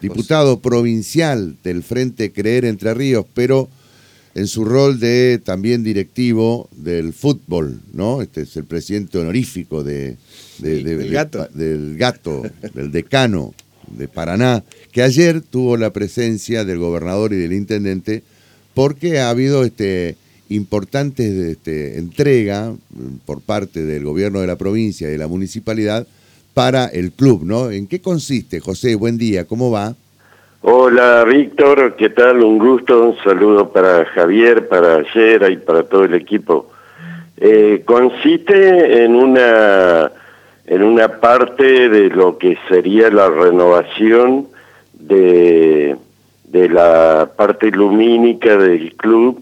diputado provincial del Frente Creer Entre Ríos, pero en su rol de también directivo del fútbol, ¿no? Este es el presidente honorífico de, del gato. del gato, del decano de Paraná, que ayer tuvo la presencia del gobernador y del intendente, porque ha habido este importantes este, entrega por parte del gobierno de la provincia y de la municipalidad para el club, ¿no? ¿En qué consiste, José? Buen día, ¿cómo va? Hola, Víctor, ¿qué tal? Un gusto, un saludo para Javier, para Yera y para todo el equipo. Eh, consiste en una, en una parte de lo que sería la renovación de, de la parte lumínica del club,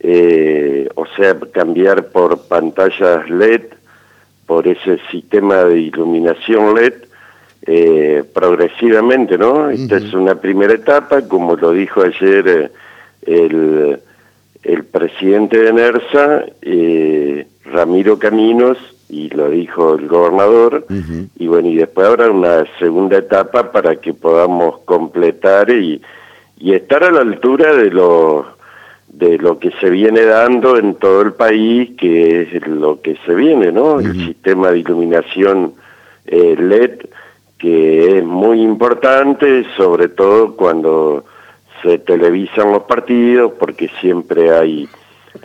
eh, o sea, cambiar por pantallas LED por ese sistema de iluminación LED eh, progresivamente, ¿no? Esta es una primera etapa, como lo dijo ayer eh, el, el, presidente de NERSA, eh, Ramiro Caminos, y lo dijo el gobernador, y bueno, y después habrá una segunda etapa para que podamos completar y, y estar a la altura de los de lo que se viene dando en todo el país, que es lo que se viene, ¿no? El sistema de iluminación eh, LED, que es muy importante, sobre todo cuando se televisan los partidos, porque siempre hay,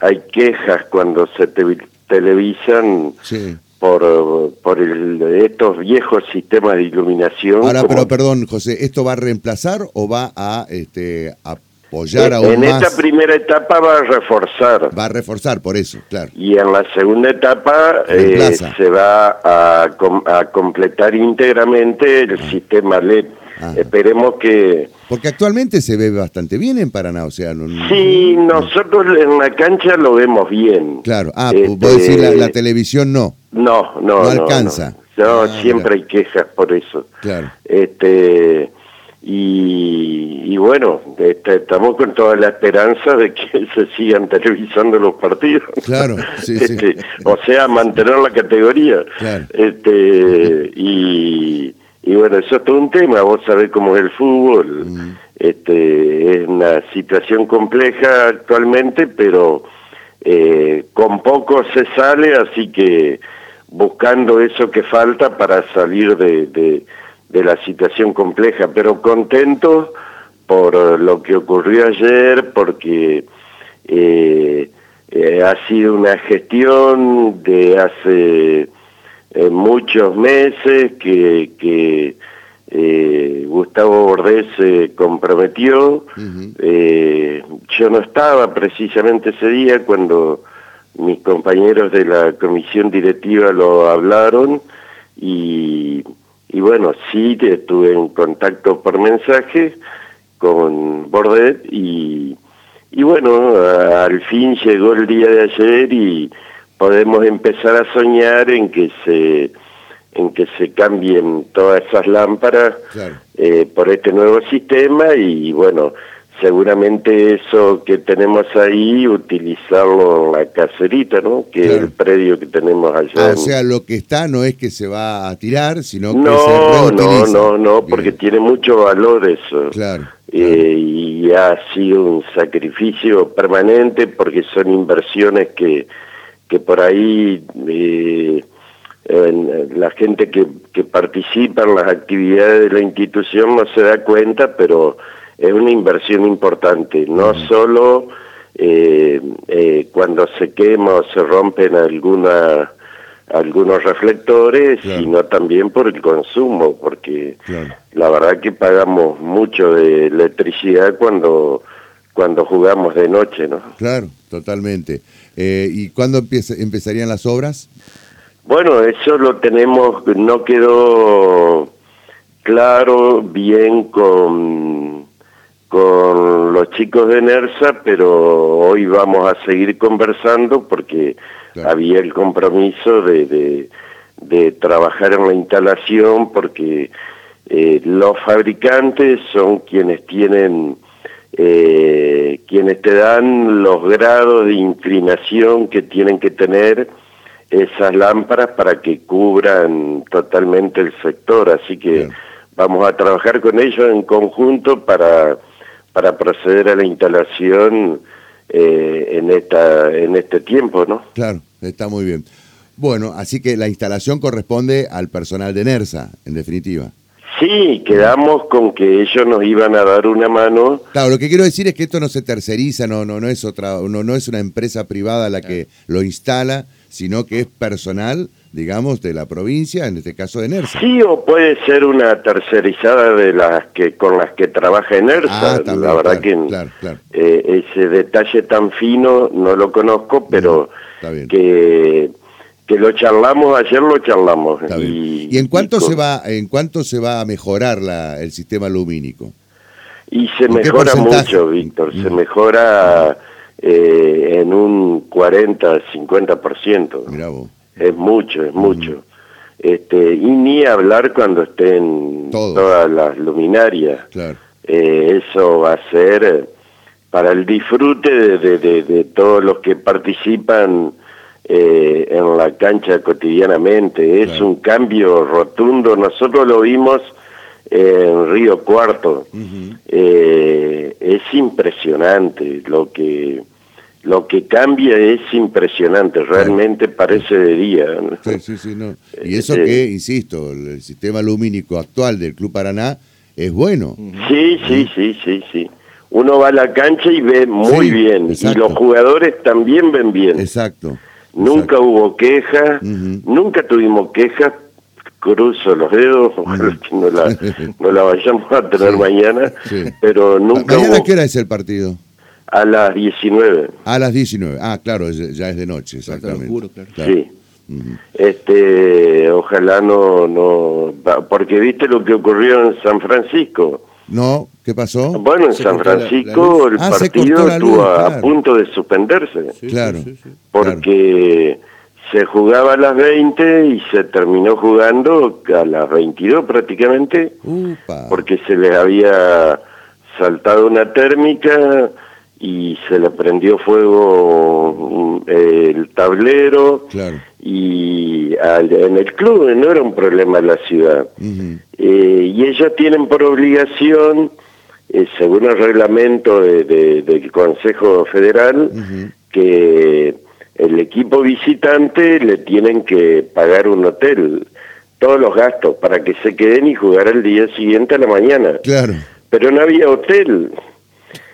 hay quejas cuando se televisan por, por el, estos viejos sistemas de iluminación. Ahora, pero perdón, José, ¿esto va a reemplazar o va a, este, a en esta primera etapa va a reforzar. Va a reforzar, por eso, claro. Y en la segunda etapa eh, se va a, a, completar íntegramente el ah. sistema LED. Esperemos que... Porque actualmente se ve bastante bien en Paraná, o sea... No, sí, nosotros en la cancha lo vemos bien. Claro, ah, este, vos decís la, la, televisión no. No, no, no. alcanza. No, ah, siempre hay quejas por eso. Claro. Este y, bueno, este, estamos con toda la esperanza de que se sigan televisando los partidos. Claro, sí, este, O sea, mantener la categoría. Este, y, bueno, eso es todo un tema. Vos sabés cómo es el fútbol. Mm. Este, es una situación compleja actualmente, pero eh, con poco se sale, así que buscando eso que falta para salir de de la situación compleja, pero contento por lo que ocurrió ayer, porque eh, eh, ha sido una gestión de hace eh, muchos meses que, que Gustavo Bordés se comprometió. yo no estaba precisamente ese día cuando mis compañeros de la comisión directiva lo hablaron y y bueno, sí que estuve en contacto por mensaje con Bordet y, y bueno, al fin llegó el día de ayer y podemos empezar a soñar en que se en que se cambien todas esas lámparas eh, por este nuevo sistema y bueno, seguramente eso que tenemos ahí, utilizarlo en la caserita, ¿no? Que es el predio que tenemos allá. Ah, o sea, lo que está no es que se va a tirar, sino que no, se No, no, no, porque tiene mucho valor eso. Claro. Eh, y ha sido un sacrificio permanente porque son inversiones que, que por ahí eh, la gente que, que participa en las actividades de la institución no se da cuenta, pero es una inversión importante, no solo eh, eh, cuando se quema o se rompen alguna, algunos reflectores, sino también por el consumo, porque la verdad que pagamos mucho de electricidad cuando, cuando jugamos de noche, ¿no? Claro, totalmente. Eh, ¿Y cuándo empezarían las obras? Bueno, eso lo tenemos, no quedó claro bien con con los chicos de NERSA, pero hoy vamos a seguir conversando porque había el compromiso de, de, trabajar en la instalación porque eh, los fabricantes son quienes tienen, eh, quienes te dan los grados de inclinación que tienen que tener esas lámparas para que cubran totalmente el sector, así que vamos a trabajar con ellos en conjunto para, para proceder a la instalación eh, en, esta, en este tiempo, ¿no? Claro, está muy bien. Bueno, así que la instalación corresponde al personal de NERSA, en definitiva. Sí, quedamos con que ellos nos iban a dar una mano. Claro, lo que quiero decir es que esto no se terceriza, no, no, no es otra, no, no es una empresa privada la que lo instala, sino que es personal, digamos, de la provincia, en este caso de NERSA. Sí, o puede ser una tercerizada de las que con las que trabaja NERSA. Ah, la verdad que eh, ese detalle tan fino no lo conozco, pero que que lo charlamos ayer lo charlamos. Y, en cuánto se va en cuánto se va a mejorar la, el sistema lumínico y se mejora mucho Víctor se mm. mejora eh, en un 40 50 por ciento es mucho es mucho este y ni hablar cuando estén todas las luminarias eh, eso va a ser para el disfrute de, de, de todos los que participan eh, en la cancha cotidianamente. Es un cambio rotundo. Nosotros lo vimos en Río Cuarto. Eh, es impresionante lo que lo que cambia es impresionante, realmente parece de día. Sí, sí, no. Y eso este que, insisto, el sistema lumínico actual del Club Paraná es bueno. Sí, sí, sí, sí, sí. Uno va a la cancha y ve muy bien, y los jugadores también ven bien. Exacto. Nunca hubo quejas, nunca tuvimos quejas, cruzo los dedos, ojalá que no la, no la vayamos a tener mañana, pero nunca ¿Mañana qué hora es el partido? A las 19. A las 19, ah, claro, ya es de noche, exactamente. Sí. Este, ojalá no, no, porque viste lo que ocurrió en San Francisco. No, ¿qué pasó? Bueno, en San Francisco el ah, partido estuvo a punto de suspenderse. claro. porque se jugaba a las 20 y se terminó jugando a las 22 prácticamente. Porque se le había saltado una térmica y se le prendió fuego mm, el tablero y en el club no era un problema la ciudad. Eh, y ellos tienen por obligación eh, según el reglamento del Consejo Federal que el equipo visitante le tienen que pagar un hotel todos los gastos para que se queden y jugar al día siguiente a la mañana. Claro. Pero no había hotel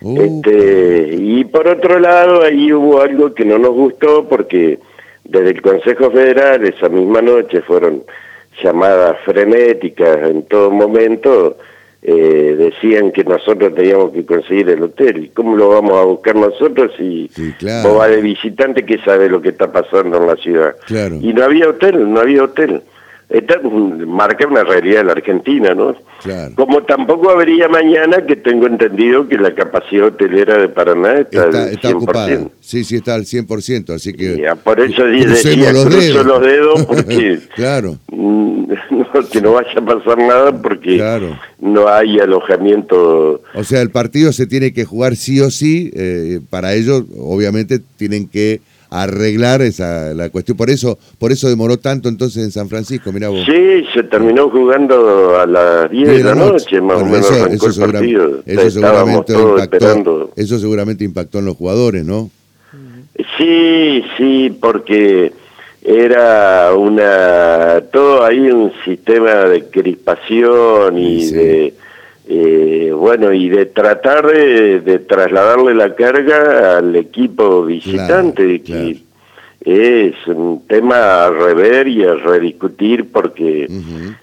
Uh, este, y por otro lado, ahí hubo algo que no nos gustó porque desde el Consejo Federal esa misma noche fueron llamadas frenéticas en todo momento, eh, decían que nosotros teníamos que conseguir el hotel. ¿Y cómo lo vamos a buscar nosotros si sí, va de visitante que sabe lo que está pasando en la ciudad? Y no había hotel, no había hotel. Esta marca una realidad de la Argentina, ¿no? Como tampoco habría mañana, que tengo entendido que la capacidad hotelera de Paraná está, al 100%. ocupada. Sí, sí, está al 100%, así que... por eso decía, los dedos. los dedos porque... claro. que no vaya a pasar nada porque no hay alojamiento. O sea, el partido se tiene que jugar sí o sí, eh, para ello obviamente tienen que arreglar esa la cuestión. Por eso por eso demoró tanto entonces en San Francisco, mira vos. Sí, se terminó jugando a las 10 de la noche, más o menos eso, seguramente impactó, eso seguramente impactó en los jugadores, ¿no? Sí, sí, porque era una todo ahí un sistema de crispación y de eh, bueno, y de tratar de, trasladarle la carga al equipo visitante, que es un tema a rever y a rediscutir porque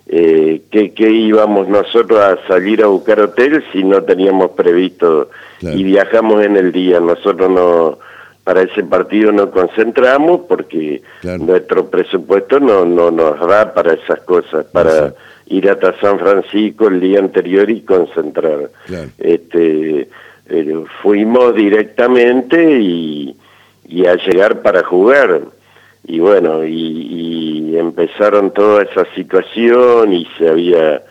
eh, ¿qué, íbamos nosotros a salir a buscar hotel si no teníamos previsto y viajamos en el día. Nosotros no para ese partido nos concentramos porque nuestro presupuesto no, no nos da para esas cosas, para ir hasta San Francisco el día anterior y concentrar. Este, eh, fuimos directamente y, y, a llegar para jugar. Y bueno, y, empezaron toda esa situación y se había,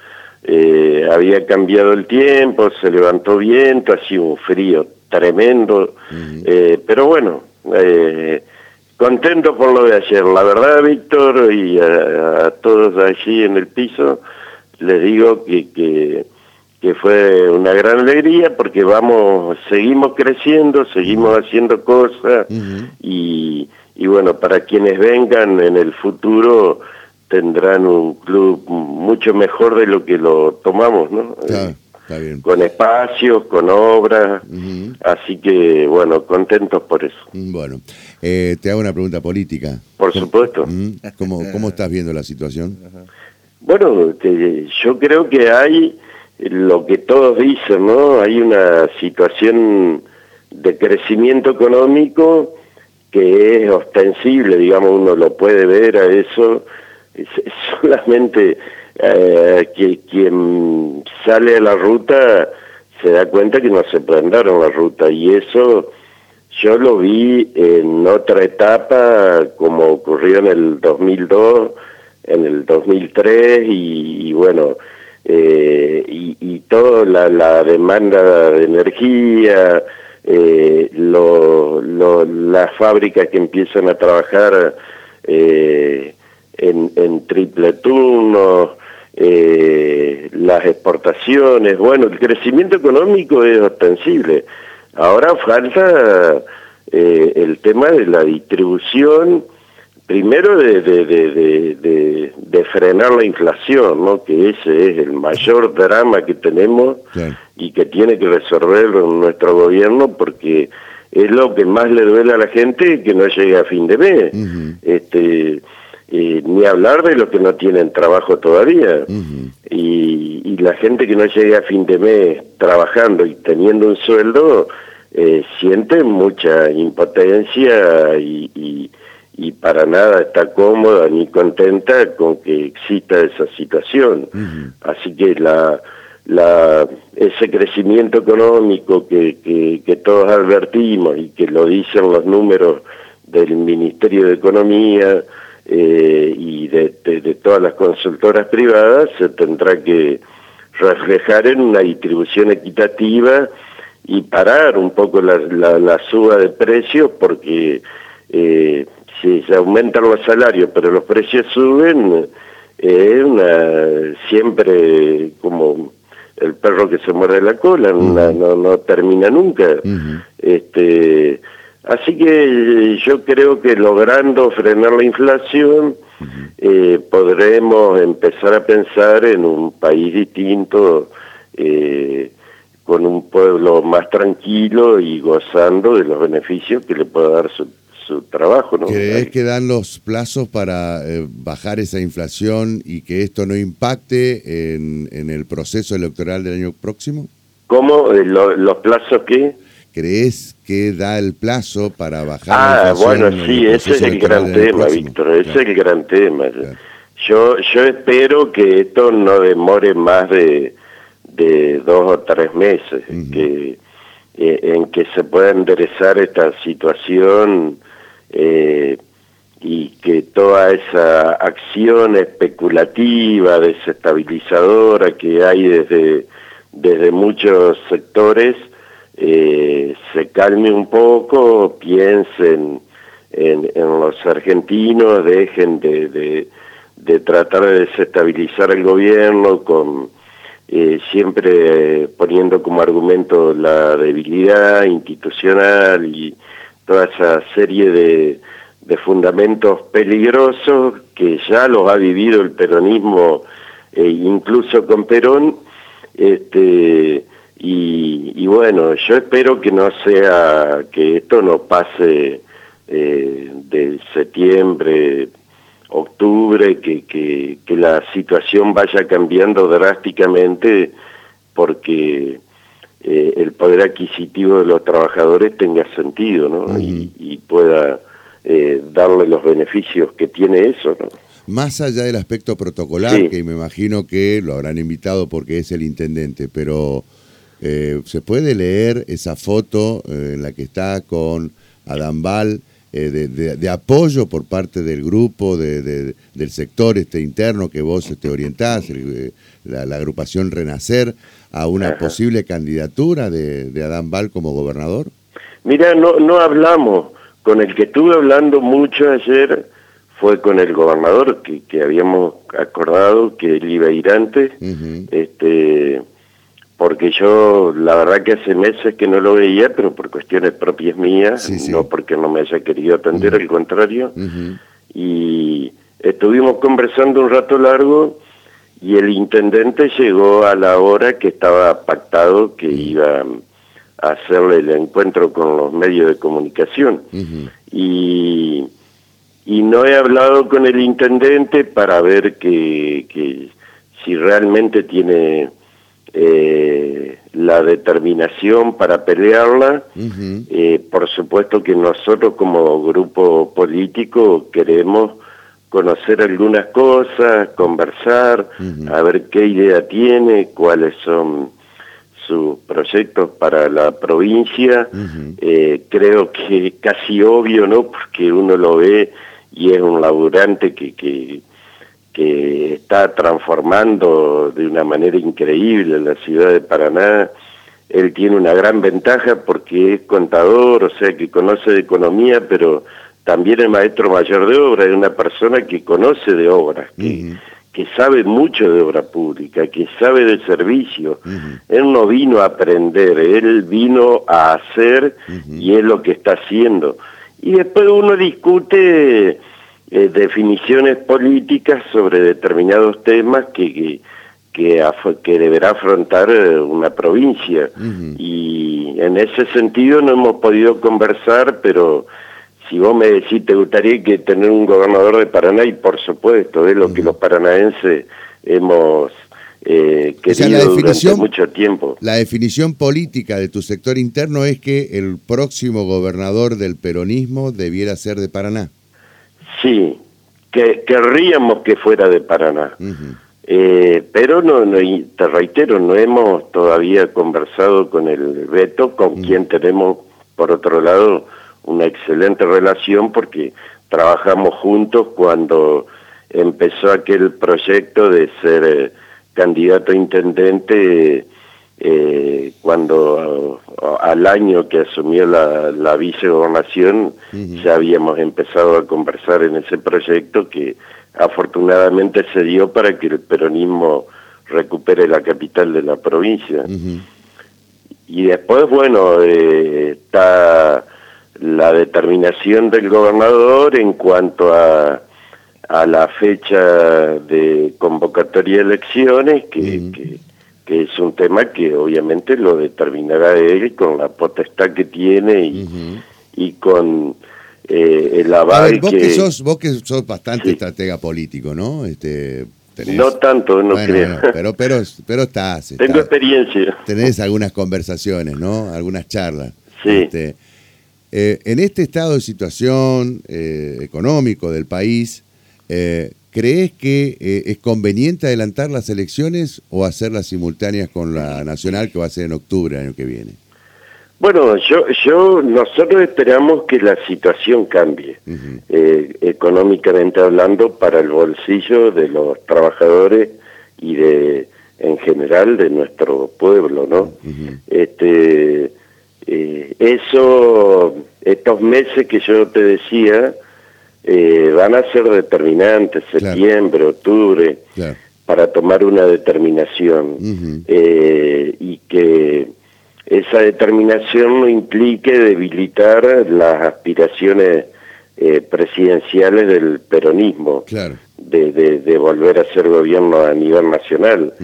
eh, había cambiado el tiempo, se levantó viento, hacía un frío tremendo, eh, pero bueno, eh, Contento por lo de ayer, la verdad, Víctor, y a, todos allí en el piso, les digo que, que, fue una gran alegría porque vamos, seguimos creciendo, seguimos haciendo cosas y, y bueno, para quienes vengan en el futuro tendrán un club mucho mejor de lo que lo tomamos, ¿no? Con espacios, con obras, así que bueno, contentos por eso. Bueno, eh, te hago una pregunta política. Por supuesto. ¿Cómo, ¿Cómo estás viendo la situación? Bueno, yo creo que hay lo que todos dicen, ¿no? Hay una situación de crecimiento económico que es ostensible, digamos, uno lo puede ver a eso, es, solamente eh, que quien sale a la ruta se da cuenta que no se en la ruta y eso yo lo vi en otra etapa como ocurrió en el 2002 en el 2003 y, bueno, eh, y, toda la, demanda de energía, eh, las fábricas que empiezan a trabajar eh, en, triple turno, las exportaciones, bueno, el crecimiento económico es ostensible. Ahora falta el tema de la distribución primero de, de, de, frenar la inflación, ¿no? que ese es el mayor drama que tenemos y que tiene que resolver nuestro gobierno porque es lo que más le duele a la gente que no llegue a fin de mes. este, eh, ni hablar de los que no tienen trabajo todavía. y, y, la gente que no llegue a fin de mes trabajando y teniendo un sueldo eh, siente mucha impotencia y y para nada está cómoda ni contenta con que exista esa situación. Así que la, la, ese crecimiento económico que, que, todos advertimos y que lo dicen los números del Ministerio de Economía eh, y de, de, todas las consultoras privadas se tendrá que reflejar en una distribución equitativa y parar un poco la, la, la suba de precios porque eh, si se aumentan los salarios pero los precios suben, es una, siempre como el perro que se muerde la cola, no, no, termina nunca. este, así que yo creo que logrando frenar la inflación, eh, podremos empezar a pensar en un país distinto, eh, con un pueblo más tranquilo y gozando de los beneficios que le pueda dar su su trabajo. ¿no? ¿Crees que dan los plazos para eh, bajar esa inflación y que esto no impacte en, en el proceso electoral del año próximo? ¿Cómo? Eh, ¿Los plazos qué? ¿Crees que da el plazo para bajar ah? Ah, bueno, sí, ese es el gran tema, Víctor, ese es el gran tema. Yo, yo espero que esto no demore más de, de dos o tres meses, que, eh, en que se pueda enderezar esta situación eh, y que toda esa acción especulativa, desestabilizadora que hay desde, desde muchos sectores, eh, se calme un poco, piensen en, los argentinos, dejen de, de, tratar de desestabilizar el gobierno con eh, siempre poniendo como argumento la debilidad institucional y toda esa serie de, fundamentos peligrosos que ya los ha vivido el peronismo, eh, incluso con Perón, este, y, bueno, yo espero que no sea, que esto no pase eh, de septiembre, octubre, que, que, que la situación vaya cambiando drásticamente, porque eh, el poder adquisitivo de los trabajadores tenga sentido ¿no? y, pueda eh, darle los beneficios que tiene eso. ¿no? Más allá del aspecto protocolar, que me imagino que lo habrán invitado porque es el intendente, pero eh, se puede leer esa foto en la que está con Adambal de, de, apoyo por parte del grupo, de, del sector este interno que vos te orientás, la, agrupación Renacer, a una posible candidatura de, de Adán Val como gobernador? Mira, no, no hablamos. Con el que estuve hablando mucho ayer fue con el gobernador que, que habíamos acordado que él iba a ir antes, este, porque yo la verdad que hace meses que no lo veía, pero por cuestiones propias mías, no porque no me haya querido atender, al contrario, y estuvimos conversando un rato largo y el intendente llegó a la hora que estaba pactado que iba a hacerle el encuentro con los medios de comunicación. Y y no he hablado con el intendente para ver que, si realmente tiene eh, la determinación para pelearla. Eh, por supuesto que nosotros como grupo político queremos conocer algunas cosas, conversar, a ver qué idea tiene, cuáles son sus proyectos para la provincia. Eh, creo que casi obvio, ¿no? Porque uno lo ve y es un laburante que, que, que está transformando de una manera increíble la ciudad de Paraná. Él tiene una gran ventaja porque es contador, o sea, que conoce de economía, pero también es maestro mayor de obra, es una persona que conoce de obras, que, que sabe mucho de obra pública, que sabe de servicio. Él no vino a aprender, él vino a hacer y es lo que está haciendo y después uno discute eh, definiciones políticas sobre determinados temas que, que, que, deberá afrontar eh, una provincia. Y en ese sentido no hemos podido conversar, pero si vos me decís, te gustaría que tener un gobernador de Paraná, y por supuesto, es lo que los paranaenses hemos eh, la definición, mucho tiempo. La definición política de tu sector interno es que el próximo gobernador del peronismo debiera ser de Paraná. Sí, que querríamos que fuera de Paraná. Eh, pero no, te reitero, no hemos todavía conversado con el Beto, con quien tenemos, por otro lado, una excelente relación porque trabajamos juntos cuando empezó aquel proyecto de ser eh, candidato a intendente eh, cuando al año que asumió la, la vicegobernación ya habíamos empezado a conversar en ese proyecto que afortunadamente se dio para que el peronismo recupere la capital de la provincia. Y después, bueno, eh, está la determinación del gobernador en cuanto a a la fecha de convocatoria de elecciones, que, que, es un tema que obviamente lo determinará él con la potestad que tiene y, y con eh, el aval vos que... sos, vos que sos bastante estratega político, ¿no? Este, No tanto, no creo. pero, pero, pero estás, Tengo experiencia. Tenés algunas conversaciones, ¿no? Algunas charlas. Sí. Este, eh, en este estado de situación eh, económico del país, eh, ¿Crees que eh, es conveniente adelantar las elecciones o hacerlas simultáneas con la nacional que va a ser en octubre año que viene? Bueno, yo, yo, nosotros esperamos que la situación cambie, eh, económicamente hablando, para el bolsillo de los trabajadores y de, en general, de nuestro pueblo, ¿no? Este, eso, estos meses que yo te decía, eh, van a ser determinantes, septiembre, octubre, para tomar una determinación eh, y que esa determinación no implique debilitar las aspiraciones eh, presidenciales del peronismo, de, de, volver a ser gobierno a nivel nacional,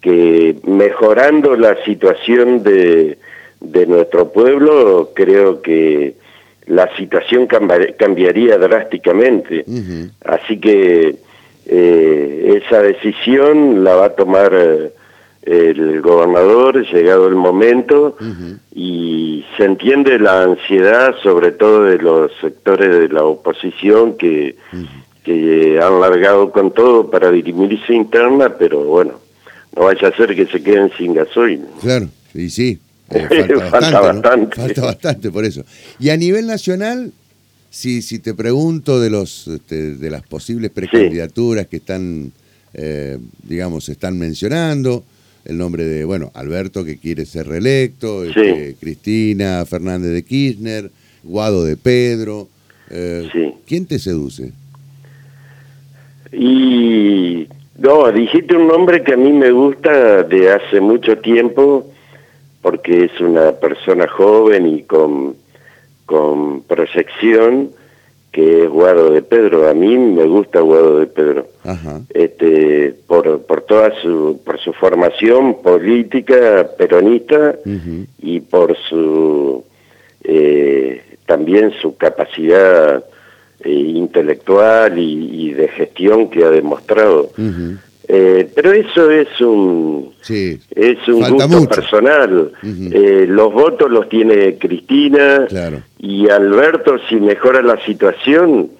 que mejorando la situación de, de nuestro pueblo, creo que la situación cambiaría drásticamente. Así que eh, esa decisión la va a tomar eh, el gobernador, llegado el momento, y se entiende la ansiedad, sobre todo de los sectores de la oposición que, que han largado con todo para dirimirse interna, pero bueno, no vaya a ser que se queden sin gasoil. Claro, y sí, eh, falta, bastante, falta, bastante, por eso. Y a nivel nacional, si, si te pregunto de los este, de las posibles precandidaturas que están, eh, digamos, están mencionando, el nombre de, bueno, Alberto que quiere ser reelecto, este, Cristina Fernández de Kirchner, Guado de Pedro, eh, ¿quién te seduce? Y no, dijiste un nombre que a mí me gusta de hace mucho tiempo, porque es una persona joven y con, con proyección, que es Guado de Pedro. A mí me gusta Guado de Pedro. Este, por, por toda su, por su formación política peronista y por su eh, también su capacidad eh, intelectual y, de gestión que ha demostrado. Eh, pero eso es un es un gusto personal. Eh, los votos los tiene Cristina y Alberto si mejora la situación.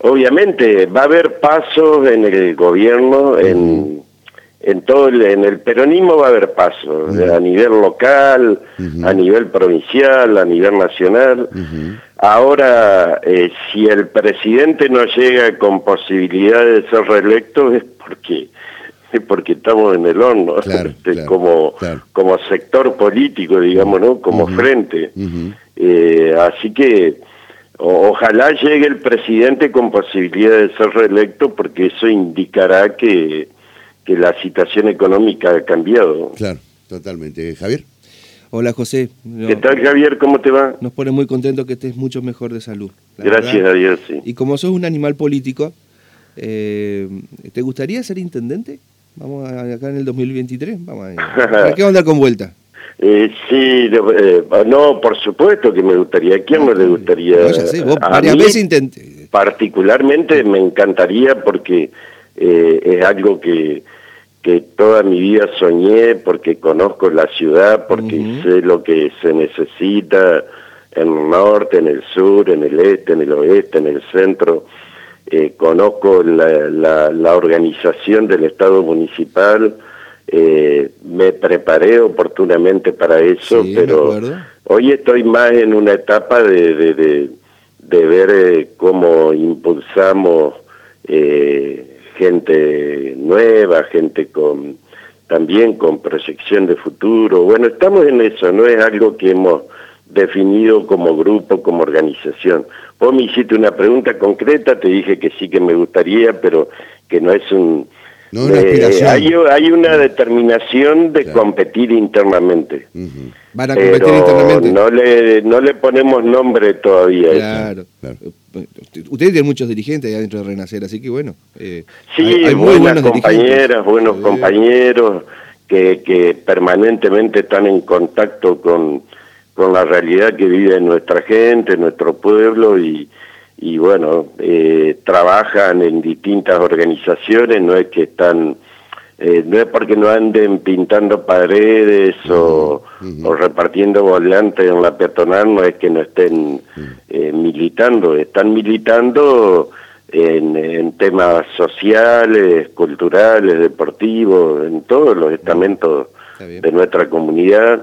obviamente va a haber pasos en el gobierno, en, en todo el, en el peronismo va a haber pasos a nivel local, a nivel provincial, a nivel nacional. Ahora, eh, si el presidente no llega con posibilidad de ser reelecto es porque porque estamos en el horno, este, como como sector político, digamos, ¿no? Como frente. Eh, así que ojalá llegue el presidente con posibilidad de ser reelecto porque eso indicará que que la situación económica ha cambiado. Claro, totalmente. Javier. Hola José. ¿Qué tal Javier? ¿Cómo te va? Nos pone muy contento que estés mucho mejor de salud. Gracias a Dios, sí. Y como sos un animal político, eh, ¿te gustaría ser intendente? Vamos acá en el 2023, vamos a, qué onda con vuelta? Eh, sí, eh, no, por supuesto que me gustaría. ¿A quién no le gustaría? No, varias veces intenté. Particularmente me encantaría porque eh, es algo que, que toda mi vida soñé porque conozco la ciudad, porque sé lo que se necesita en el norte, en el sur, en el este, en el oeste, en el centro. Eh, conozco la, la, organización del Estado municipal, eh, me preparé oportunamente para eso, pero hoy estoy más en una etapa de, de, de, de ver cómo impulsamos eh, gente nueva, gente con también con proyección de futuro. Bueno, estamos en eso, no es algo que hemos definido como grupo, como organización. Vos me hiciste una pregunta concreta, te dije que sí que me gustaría, pero que no es un no eh, hay, hay, una determinación de competir internamente. Van a competir internamente. No le, no le ponemos nombre todavía. Claro, claro. Ustedes tienen muchos dirigentes allá dentro de Renacer, así que bueno. Eh, sí, hay, buenas compañeras, buenos compañeros que, que permanentemente están en contacto con, con la realidad que vive nuestra gente, nuestro pueblo y y bueno, eh, trabajan en distintas organizaciones, no es que están, eh, no es porque no anden pintando paredes o, repartiendo volantes en la peatonal, no es que no estén eh, militando, están militando en, en, temas sociales, culturales, deportivos, en todos los estamentos de nuestra comunidad.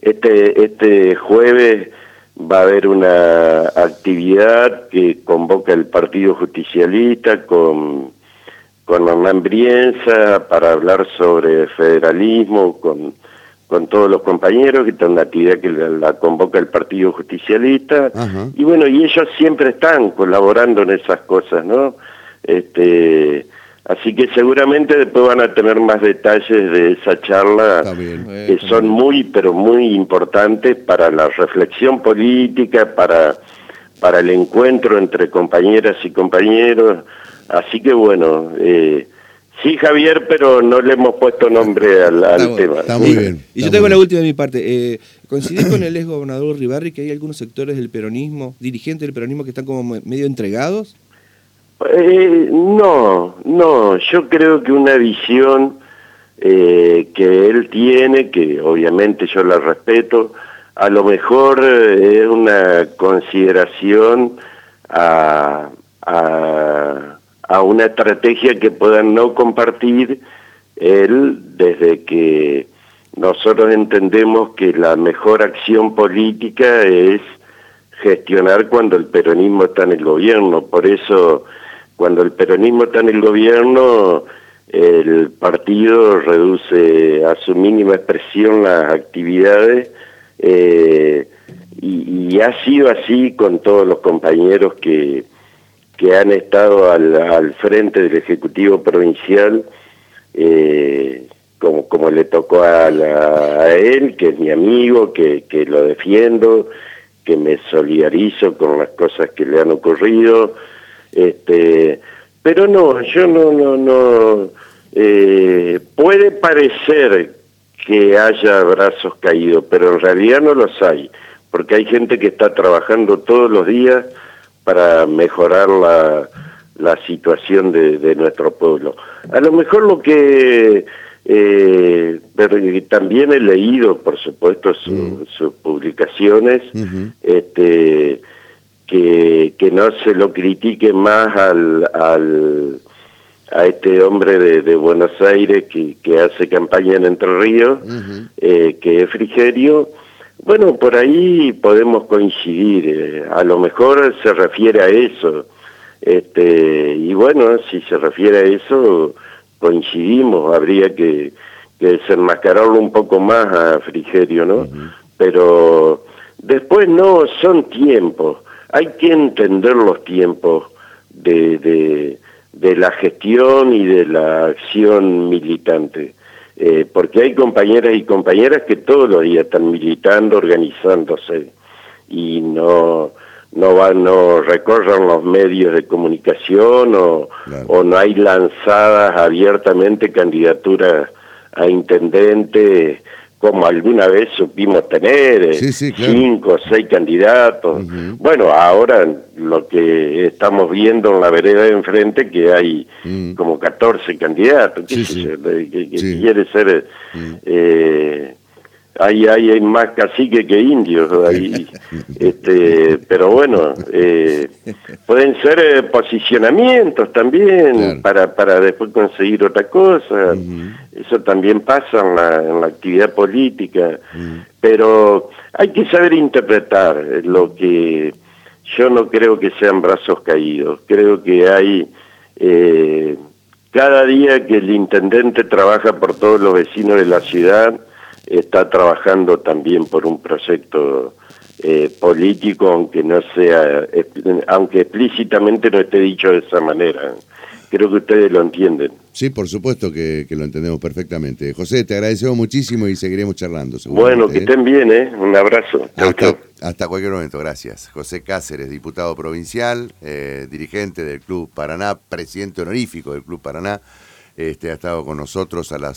Este, este jueves va a haber una actividad que convoca el Partido Justicialista con, con Hernán Brienza para hablar sobre federalismo con, con todos los compañeros, que es una actividad que la, convoca el Partido Justicialista. Y bueno, y ellos siempre están colaborando en esas cosas, ¿no? Este, Así que seguramente después van a tener más detalles de esa charla que son muy, pero muy importantes para la reflexión política, para, para el encuentro entre compañeras y compañeros. Así que bueno, eh, sí Javier, pero no le hemos puesto nombre al, tema. Está muy bien. Y yo tengo la última de mi parte. Eh, ¿Coincidís con el ex gobernador Ribarri que hay algunos sectores del peronismo, dirigentes del peronismo, que están como medio entregados? Eh, no, no, yo creo que una visión eh, que él tiene, que obviamente yo la respeto, a lo mejor eh, es una consideración a, a, a, una estrategia que puedan no compartir él desde que nosotros entendemos que la mejor acción política es gestionar cuando el peronismo está en el gobierno, por eso cuando el peronismo está en el gobierno, el partido reduce a su mínima expresión las actividades eh, y, ha sido así con todos los compañeros que, que han estado al, frente del Ejecutivo Provincial, eh, como, como le tocó a, él, que es mi amigo, que, que lo defiendo, que me solidarizo con las cosas que le han ocurrido. Este, pero no, yo no, no, no. Eh, puede parecer que haya brazos caídos, pero en realidad no los hay, porque hay gente que está trabajando todos los días para mejorar la, la situación de, nuestro pueblo. A lo mejor lo que eh, también he leído, por supuesto, mm. sus publicaciones, este, que, que no se lo critique más al, al a este hombre de, Buenos Aires que, que, hace campaña en Entre Ríos, eh, que es Frigerio. Bueno, por ahí podemos coincidir. Eh, a lo mejor se refiere a eso. Este, y bueno, si se refiere a eso, coincidimos. Habría que, que desenmascararlo un poco más a Frigerio, ¿no? Pero después no, son tiempos. Hay que entender los tiempos de, de de la gestión y de la acción militante. Eh, porque hay compañeras y compañeras que todos los días están militando, organizándose y no no van, no recorren los medios de comunicación o, o no hay lanzadas abiertamente candidaturas a intendente como alguna vez supimos tener, eh, cinco o seis candidatos. Bueno, ahora lo que estamos viendo en la vereda de enfrente, que hay como 14 candidatos, ¿qué que, quiere ser... Eh, hay, hay más caciques que indios ahí. este, pero bueno, eh, pueden ser eh, posicionamientos también para, para después conseguir otra cosa. Eso también pasa en la, en la actividad política. Pero hay que saber interpretar lo que yo no creo que sean brazos caídos. Creo que hay... Eh, cada día que el intendente trabaja por todos los vecinos de la ciudad, está trabajando también por un proyecto eh, político, aunque no sea, aunque explícitamente no esté dicho de esa manera. Creo que ustedes lo entienden. Sí, por supuesto que, lo entendemos perfectamente. José, te agradecemos muchísimo y seguiremos charlando. Bueno, que ¿eh? estén bien, ¿eh? Un abrazo. Hasta, cualquier momento, gracias. José Cáceres, diputado provincial, eh, dirigente del Club Paraná, presidente honorífico del Club Paraná, este, ha estado con nosotros a las